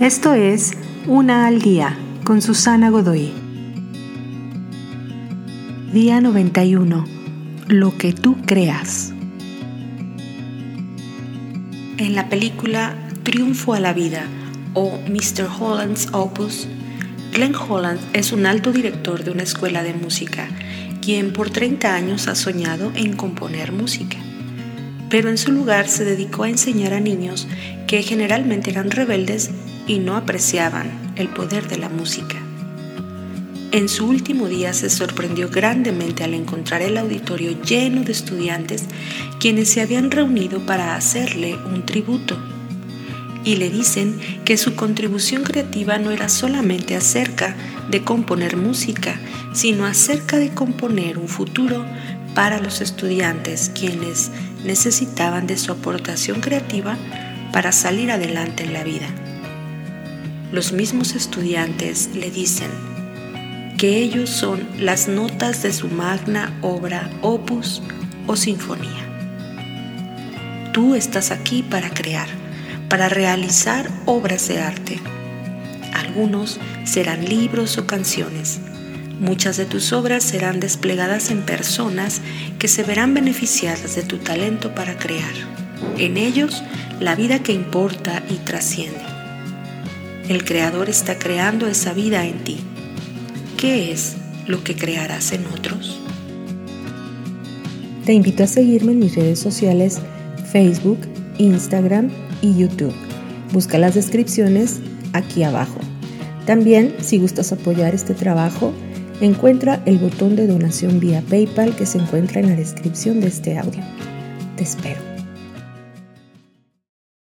Esto es Una al Día con Susana Godoy. Día 91. Lo que tú creas. En la película Triunfo a la Vida o Mr. Holland's Opus, Glenn Holland es un alto director de una escuela de música, quien por 30 años ha soñado en componer música. Pero en su lugar se dedicó a enseñar a niños que generalmente eran rebeldes y no apreciaban el poder de la música. En su último día se sorprendió grandemente al encontrar el auditorio lleno de estudiantes quienes se habían reunido para hacerle un tributo. Y le dicen que su contribución creativa no era solamente acerca de componer música, sino acerca de componer un futuro para los estudiantes quienes necesitaban de su aportación creativa para salir adelante en la vida. Los mismos estudiantes le dicen que ellos son las notas de su magna obra, opus o sinfonía. Tú estás aquí para crear, para realizar obras de arte. Algunos serán libros o canciones. Muchas de tus obras serán desplegadas en personas que se verán beneficiadas de tu talento para crear. En ellos, la vida que importa y trasciende. El Creador está creando esa vida en ti. ¿Qué es lo que crearás en otros? Te invito a seguirme en mis redes sociales Facebook, Instagram y YouTube. Busca las descripciones aquí abajo. También, si gustas apoyar este trabajo, encuentra el botón de donación vía PayPal que se encuentra en la descripción de este audio. Te espero.